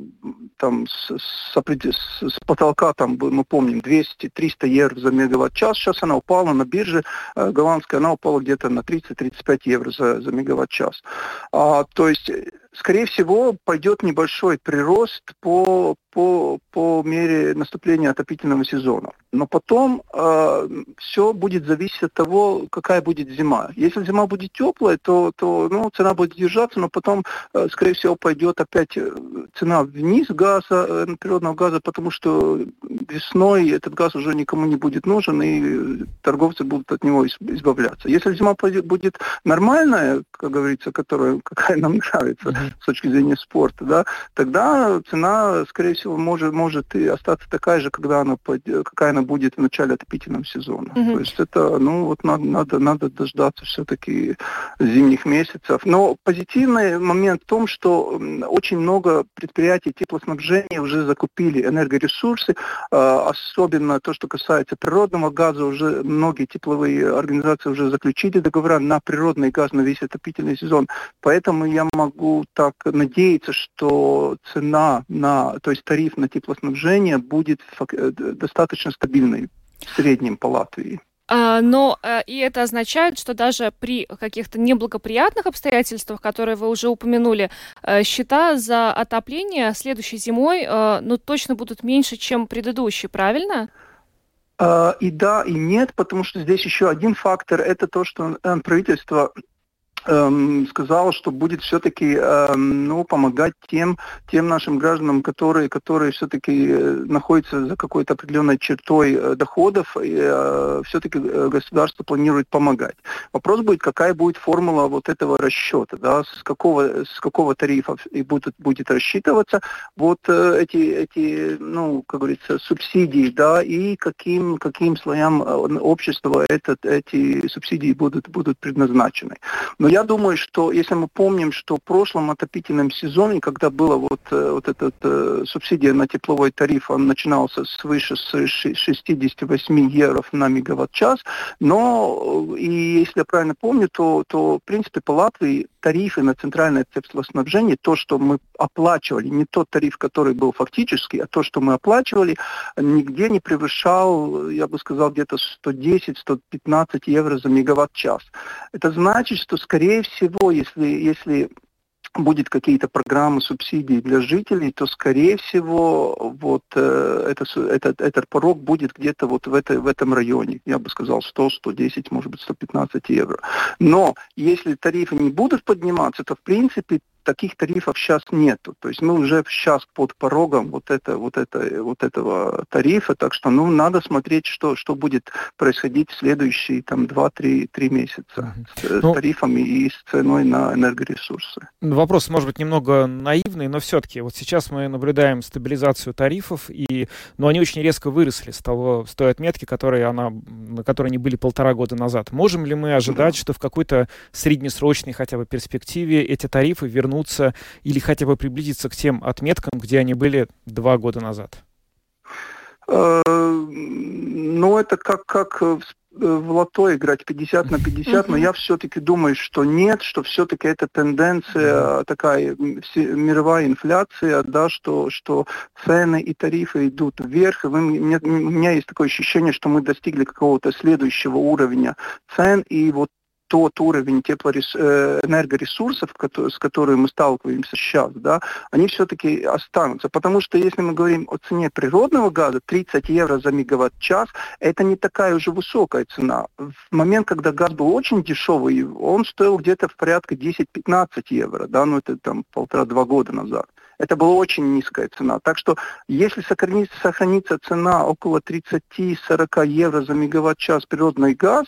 [SPEAKER 16] там с, с, с потолка, там, мы помним, 200-300 евро за мегаватт-час. Сейчас она упала на бирже э, голландская, она упала где-то на 30-35 евро за, за мегаватт-час. А, то есть скорее всего, пойдет небольшой прирост по, по, по мере наступления отопительного сезона. Но потом э, все будет зависеть от того, какая будет зима. Если зима будет теплая, то, то ну, цена будет держаться, но потом, э, скорее всего, пойдет опять э, цена вниз газа, э, природного газа, потому что весной этот газ уже никому не будет нужен, и торговцы будут от него избавляться. Если зима будет нормальная, как говорится, которая, какая нам нравится, с точки зрения спорта, да, тогда цена, скорее всего, может, может и остаться такая же, когда она, какая она будет в начале отопительного сезона. Mm-hmm. То есть это, ну, вот надо, надо, надо дождаться все-таки зимних месяцев. Но позитивный момент в том, что очень много предприятий теплоснабжения уже закупили энергоресурсы, а, особенно то, что касается природного газа, уже многие тепловые организации уже заключили договора на природный газ на весь отопительный сезон. Поэтому я могу так надеяться, что цена на, то есть тариф на теплоснабжение будет э, достаточно стабильной в среднем по Латвии.
[SPEAKER 2] А, но а, и это означает, что даже при каких-то неблагоприятных обстоятельствах, которые вы уже упомянули, а, счета за отопление следующей зимой а, ну, точно будут меньше, чем предыдущие, правильно?
[SPEAKER 16] И да, и нет, потому что здесь еще один фактор, это то, что правительство эм, сказал, что будет все-таки эм, ну, помогать тем, тем нашим гражданам, которые, которые все-таки э, находятся за какой-то определенной чертой э, доходов, и э, все-таки э, государство планирует помогать. Вопрос будет, какая будет формула вот этого расчета, да, с какого, с какого тарифа и будет, будет рассчитываться вот э, эти, эти, ну, как говорится, субсидии, да, и каким, каким слоям общества этот, эти субсидии будут, будут предназначены. Но я думаю, что если мы помним, что в прошлом отопительном сезоне, когда была вот, э, вот эта э, субсидия на тепловой тариф, он начинался свыше 68 евро на мегаватт-час, но э, и если я правильно помню, то, то в принципе по Латвии тарифы на центральное теплоснабжение, то, что мы оплачивали, не тот тариф, который был фактически, а то, что мы оплачивали, нигде не превышал, я бы сказал, где-то 110-115 евро за мегаватт-час. Это значит, что, скорее всего, если, если будет какие-то программы субсидий для жителей, то, скорее всего, вот э, это, этот, этот порог будет где-то вот в, этой, в этом районе. Я бы сказал 100, 110, может быть 115 евро. Но если тарифы не будут подниматься, то, в принципе, таких тарифов сейчас нету. То есть мы уже сейчас под порогом вот, это, вот, это, вот этого тарифа, так что ну, надо смотреть, что, что будет происходить в следующие там, 2-3 месяца с ну, тарифами и с ценой на энергоресурсы.
[SPEAKER 1] Вопрос, может быть, немного наивный, но все-таки вот сейчас мы наблюдаем стабилизацию тарифов, и, но они очень резко выросли с, того, с той отметки, которой она, на которой они были полтора года назад. Можем ли мы ожидать, да. что в какой-то среднесрочной хотя бы перспективе эти тарифы вернутся вернуться или хотя бы приблизиться к тем отметкам, где они были два года назад?
[SPEAKER 16] Э, ну, это как, как в лото играть 50 на 50, но я все-таки думаю, что нет, что все-таки это тенденция такая мировая инфляция, да, что, что цены и тарифы идут вверх. И вы, у, меня, у меня есть такое ощущение, что мы достигли какого-то следующего уровня цен, и вот тот уровень теплоэнергоресурсов, э, с которыми мы сталкиваемся сейчас, да, они все-таки останутся. Потому что если мы говорим о цене природного газа, 30 евро за мегаватт-час, это не такая уже высокая цена. В момент, когда газ был очень дешевый, он стоил где-то в порядке 10-15 евро, да, ну это там полтора-два года назад. Это была очень низкая цена. Так что если сохранится, сохранится цена около 30-40 евро за мегаватт-час природный газ,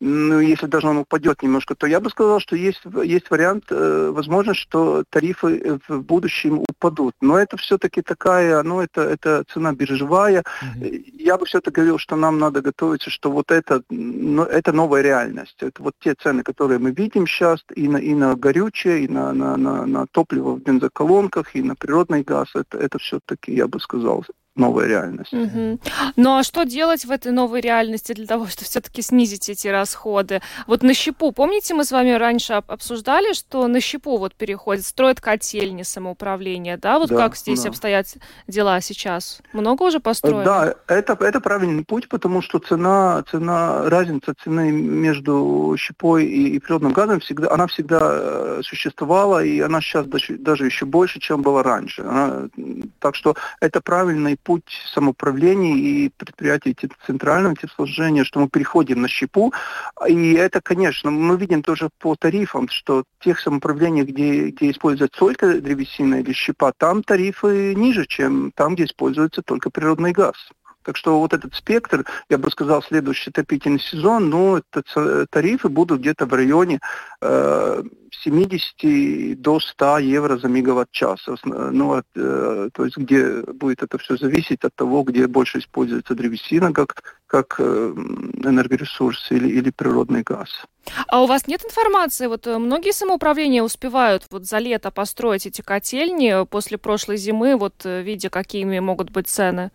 [SPEAKER 16] ну, если даже он упадет немножко, то я бы сказал, что есть, есть вариант, э, возможно, что тарифы в будущем упадут. Но это все-таки такая, ну, это, это цена биржевая. Mm-hmm. Я бы все-таки говорил, что нам надо готовиться, что вот это, ну, это новая реальность. Это вот те цены, которые мы видим сейчас и на, и на горючее, и на, на, на, на топливо в бензоколонках, и на природный газ. Это, это все-таки, я бы сказал, новая реальность.
[SPEAKER 2] Угу. Ну а что делать в этой новой реальности для того, чтобы все-таки снизить эти расходы? Вот на щепу, помните, мы с вами раньше обсуждали, что на щепу вот переходит, строят котельни самоуправления, да? Вот да, как здесь да. обстоят дела сейчас? Много уже построено?
[SPEAKER 16] Да, это, это правильный путь, потому что цена, цена, разница цены между щепой и, и природным газом всегда, она всегда э, существовала, и она сейчас даже, даже еще больше, чем была раньше. Она, так что это правильный путь самоуправления и предприятий центрального теплоснабжения, что мы переходим на щепу. И это, конечно, мы видим тоже по тарифам, что тех самоуправлений, где, где используется только древесина или щепа, там тарифы ниже, чем там, где используется только природный газ. Так что вот этот спектр, я бы сказал, следующий отопительный сезон, ну, это тарифы будут где-то в районе э, 70 до 100 евро за мегаватт-час. Ну, э, то есть где будет это все зависеть от того, где больше используется древесина как, как э, энергоресурс или, или природный газ.
[SPEAKER 2] А у вас нет информации? Вот э, многие самоуправления успевают вот за лето построить эти котельни после прошлой зимы, вот э, видя, какими могут быть цены?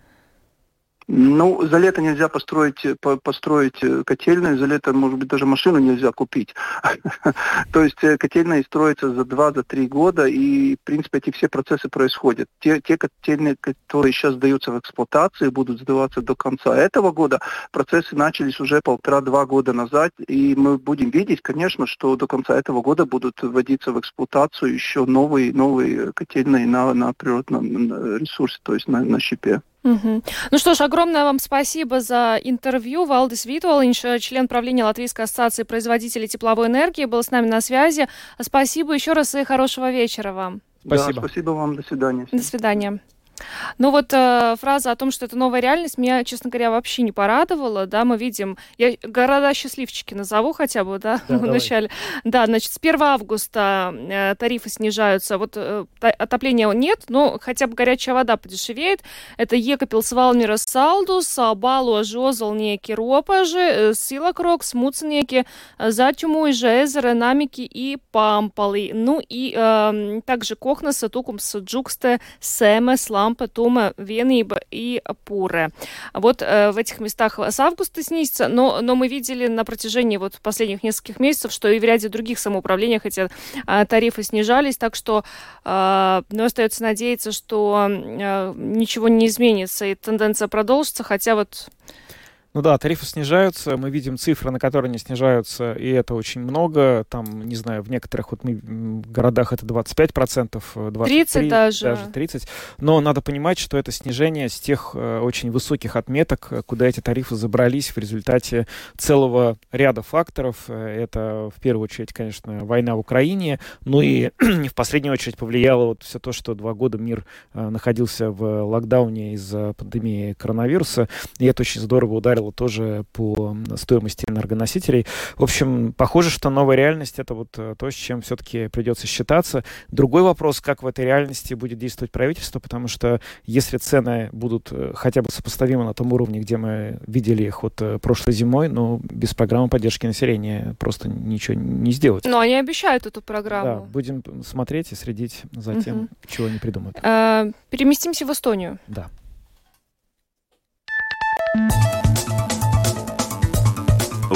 [SPEAKER 16] Ну, за лето нельзя построить, построить э, котельную, за лето, может быть, даже машину нельзя купить. То есть э, котельная строится за 2-3 года, и, в принципе, эти все процессы происходят. Те, те котельные, которые сейчас сдаются в эксплуатацию, будут сдаваться до конца этого года, процессы начались уже полтора-два года назад, и мы будем видеть, конечно, что до конца этого года будут вводиться в эксплуатацию еще новые, новые котельные на, на природном ресурсе, то есть на, на щепе.
[SPEAKER 2] Угу. Ну что ж, огромное вам спасибо за интервью. Валдис Витуалинч, член правления Латвийской ассоциации производителей тепловой энергии, был с нами на связи. Спасибо еще раз и хорошего вечера вам.
[SPEAKER 16] Спасибо. Да, спасибо вам. До свидания.
[SPEAKER 2] До свидания. Ну вот э, фраза о том, что это новая реальность, меня, честно говоря, вообще не порадовала. Да, мы видим, я города-счастливчики назову хотя бы, да, да в начале. Да, значит, с 1 августа э, тарифы снижаются. Вот э, отопления нет, но хотя бы горячая вода подешевеет. Это Екапилс, Валмирас, Салдус, Балу, Жозалнеки, Ропажи, э, Силакрок, Смуцнеки, Затюмуй, Жезеры, Намики и Пампалы. Ну и э, также Кохнаса, Тукумс, Джуксте, Семе, Слава лампа, тума, венība и пуре. Вот э, в этих местах с августа снизится, но, но мы видели на протяжении вот последних нескольких месяцев, что и в ряде других самоуправлениях эти э, тарифы снижались, так что э, ну, остается надеяться, что э, ничего не изменится и тенденция продолжится, хотя вот
[SPEAKER 1] Ну да, тарифы снижаются, мы видим цифры, на которые они снижаются, и это очень много. Там, не знаю, в некоторых вот мы, городах это 25%, 23,
[SPEAKER 2] 30 даже.
[SPEAKER 1] даже 30. Но надо понимать, что это снижение с тех э, очень высоких отметок, куда эти тарифы забрались в результате целого ряда факторов. Это в первую очередь, конечно, война в Украине, ну и не в последнюю очередь повлияло вот все то, что два года мир э, находился в локдауне из-за пандемии коронавируса, и это очень здорово ударило ударило тоже по стоимости энергоносителей. В общем, похоже, что новая реальность — это вот э, то, с чем все-таки придется считаться. Другой вопрос, как в этой реальности будет действовать правительство, потому что если цены будут э, хотя бы сопоставимы на том уровне, где мы видели их вот э, прошлой зимой, ну, без программы поддержки населения просто ничего не сделать.
[SPEAKER 2] Но они обещают эту программу.
[SPEAKER 1] Да, будем смотреть и следить за тем, угу. чего они придумают.
[SPEAKER 2] А, переместимся в Эстонию.
[SPEAKER 1] Да.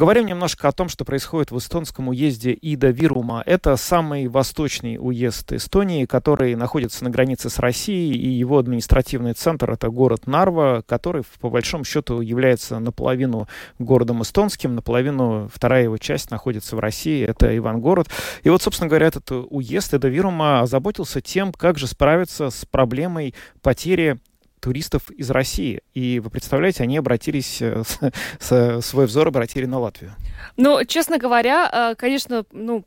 [SPEAKER 1] Поговорим немножко о том, что происходит в эстонском уезде Ида Вирума. Это самый восточный уезд Эстонии, который находится на границе с Россией, и его административный центр — это город Нарва, который, по большому счету, является наполовину городом эстонским, наполовину вторая его часть находится в России, это Ивангород. И вот, собственно говоря, этот уезд Ида Вирума озаботился тем, как же справиться с проблемой потери туристов из России. И вы представляете, они обратились, э, с, с, свой взор обратили на Латвию.
[SPEAKER 2] Ну, честно говоря, э, конечно, ну,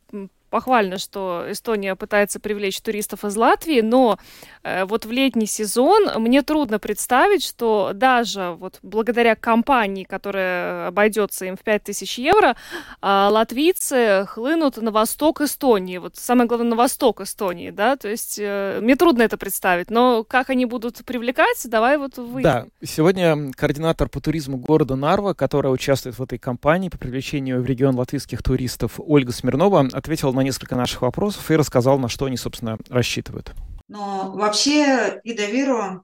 [SPEAKER 2] похвально, что Эстония пытается привлечь туристов из Латвии, но э, вот в летний сезон мне трудно представить, что даже вот благодаря компании, которая обойдется им в 5000 евро, э, латвийцы хлынут на восток Эстонии, вот самое главное, на восток Эстонии, да, то есть э, мне трудно это представить, но как они будут привлекать, давай вот выясним.
[SPEAKER 1] Да, сегодня координатор по туризму города Нарва, которая участвует в этой кампании по привлечению в регион латвийских туристов, Ольга Смирнова, ответила на несколько наших вопросов и рассказал, на что они, собственно, рассчитывают.
[SPEAKER 17] Но вообще Идавиру,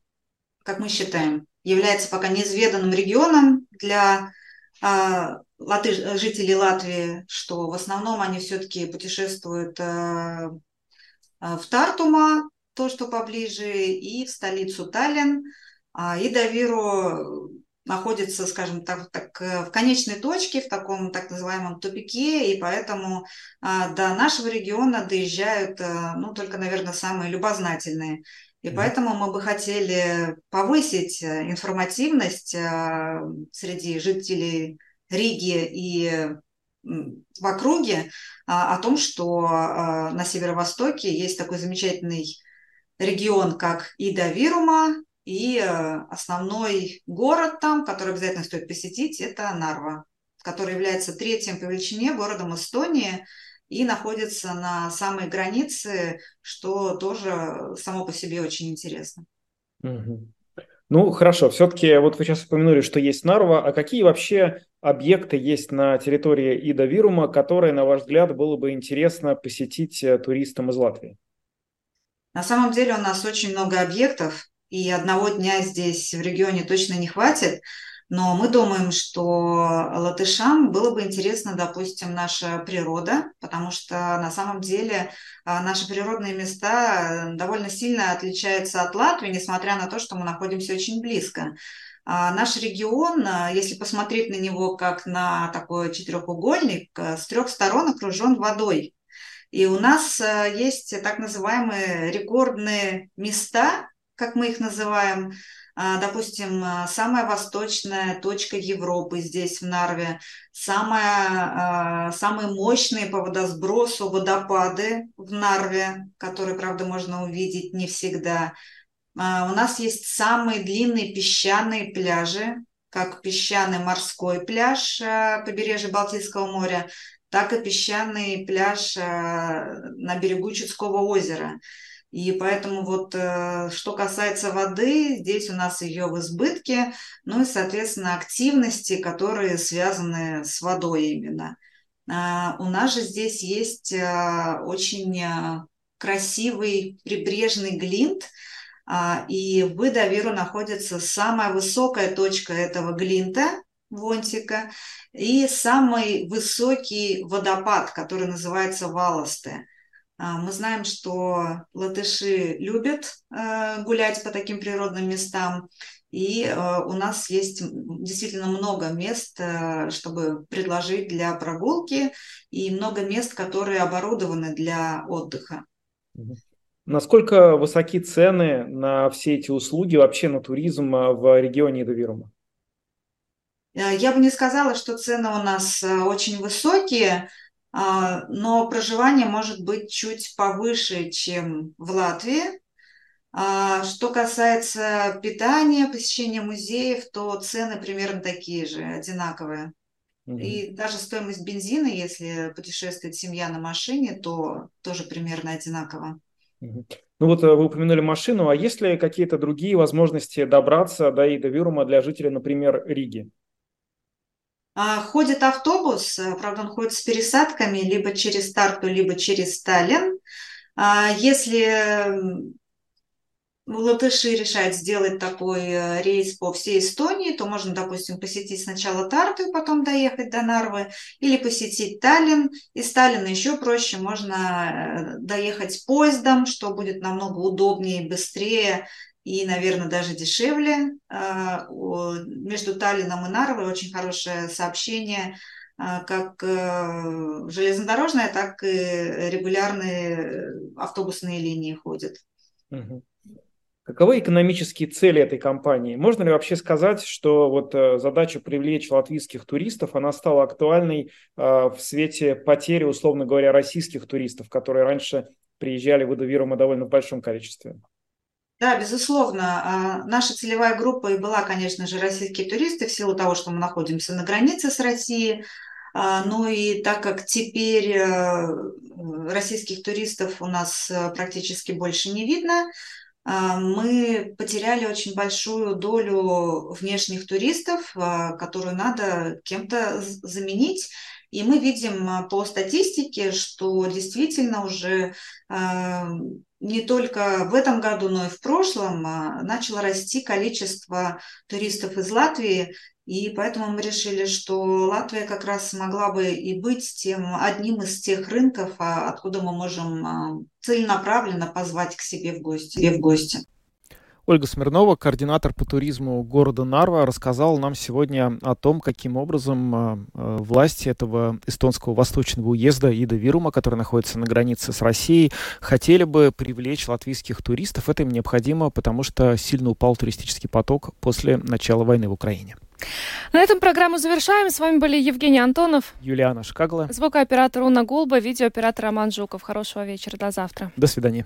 [SPEAKER 17] как мы считаем, является пока неизведанным регионом для а, латы, жителей Латвии, что в основном они все-таки путешествуют а, в Тартума, то, что поближе, и в столицу Таллин. А Идавиру находится, скажем так, так, э, в конечной точке, в таком так называемом тупике, и поэтому а, до нашего региона доезжают, а, ну, только, наверное, самые любознательные. И поэтому мы бы хотели повысить информативность а, среди жителей Риги и в округе а, о том, что а, на северо-востоке есть такой замечательный регион, как Ида Вирума, и э, основной город там, который обязательно стоит посетить, это Нарва, который является третьим по величине городом Эстонии и находится на самой границе, что тоже само по себе очень интересно.
[SPEAKER 1] Угу. Ну, хорошо. Все-таки вот вы сейчас упомянули, что есть Нарва. А какие вообще объекты есть на территории Ида Вирума, которые, на ваш взгляд, было бы интересно посетить э, туристам из Латвии?
[SPEAKER 17] На самом деле у нас очень много объектов, и одного дня здесь в регионе точно не хватит. Но мы думаем, что латышам было бы интересно, допустим, наша природа, потому что на самом деле а, наши природные места довольно сильно отличаются от Латвии, несмотря на то, что мы находимся очень близко. А наш регион, а, если посмотреть на него как на такой четырехугольник, с трех сторон окружен водой. И у нас есть так называемые рекордные места, как мы их называем, а, допустим, а, самая восточная точка Европы здесь, в Нарве, самая, а, самые мощные по водосбросу водопады в Нарве, которые, правда, можно увидеть не всегда. У нас есть самые длинные песчаные пляжи, как песчаный морской пляж побережья Балтийского моря, так и песчаный пляж на берегу Чудского озера. И поэтому вот э, что касается воды, здесь у нас ее в избытке, ну и, соответственно, активности, которые связаны с водой именно. А, у нас же здесь есть э, очень э, красивый прибрежный глинт, а, и в Выдавиру находится самая высокая точка этого глинта, Вонтика, и самый высокий водопад, который называется Валосты. А, мы знаем, что латыши любят э, гулять по таким природным местам, и э, у нас есть действительно много мест, э, чтобы предложить для прогулки, и много мест, которые оборудованы для отдыха.
[SPEAKER 1] Насколько высоки цены на все эти услуги, вообще на туризм в регионе Идовирума?
[SPEAKER 17] Я бы не сказала, что цены у нас очень высокие. А, но проживание может быть чуть повыше, чем в Латвии. А, что касается питания, посещения музеев, то цены примерно такие же, одинаковые. И даже стоимость бензина, если путешествует семья на машине, то тоже примерно одинаково.
[SPEAKER 1] Ну вот э, вы упомянули машину, а есть ли какие-то другие возможности добраться до Ида Вирума для жителей, например, Риги?
[SPEAKER 17] А, ходит автобус, э, правда, он ходит с пересадками либо через Тарту, либо через Сталин. А, если латыши решают сделать такой э, рейс по всей Эстонии, то можно, допустим, посетить сначала Тарту и потом доехать до Нарвы, или посетить Таллин. Из Таллина еще проще, можно э, доехать поездом, что будет намного удобнее и быстрее, и, наверное, даже дешевле. А, между Таллином и Нарвой очень хорошее сообщение, а, как э, железнодорожное, так и регулярные автобусные линии ходят.
[SPEAKER 1] Каковы экономические цели этой компании? Можно ли вообще сказать, что вот э, задача привлечь латвийских туристов, она стала актуальной а, в свете потери, условно говоря, российских туристов, которые раньше приезжали в Идовирума довольно в большом количестве?
[SPEAKER 17] Да, безусловно. А, наша целевая группа и была, конечно же, российские туристы в силу того, что мы находимся на границе с Россией. А, ну и так как теперь э, российских туристов у нас практически больше не видно, а, мы потеряли очень большую долю внешних туристов, которую надо кем-то заменить. И мы видим по статистике, что действительно уже не только в этом году, но и в прошлом а, начало расти количество туристов из Латвии, и поэтому мы решили, что Латвия как раз могла бы и быть тем одним из тех рынков, а, откуда мы можем а, целенаправленно позвать к себе в гости. В гости.
[SPEAKER 1] Ольга Смирнова, координатор по туризму города Нарва, рассказала нам сегодня о том, каким образом э, э, власти этого эстонского восточного уезда Ида Вирума, который находится на границе с Россией, хотели бы привлечь латвийских туристов. Это им необходимо, потому что сильно упал туристический поток после начала войны в Украине.
[SPEAKER 2] На этом программу завершаем. С вами были Евгений Антонов,
[SPEAKER 1] Юлиана Шкагла,
[SPEAKER 2] звукооператор Уна Гулба, видеооператор Роман Жуков. Хорошего вечера. До завтра.
[SPEAKER 1] До свидания.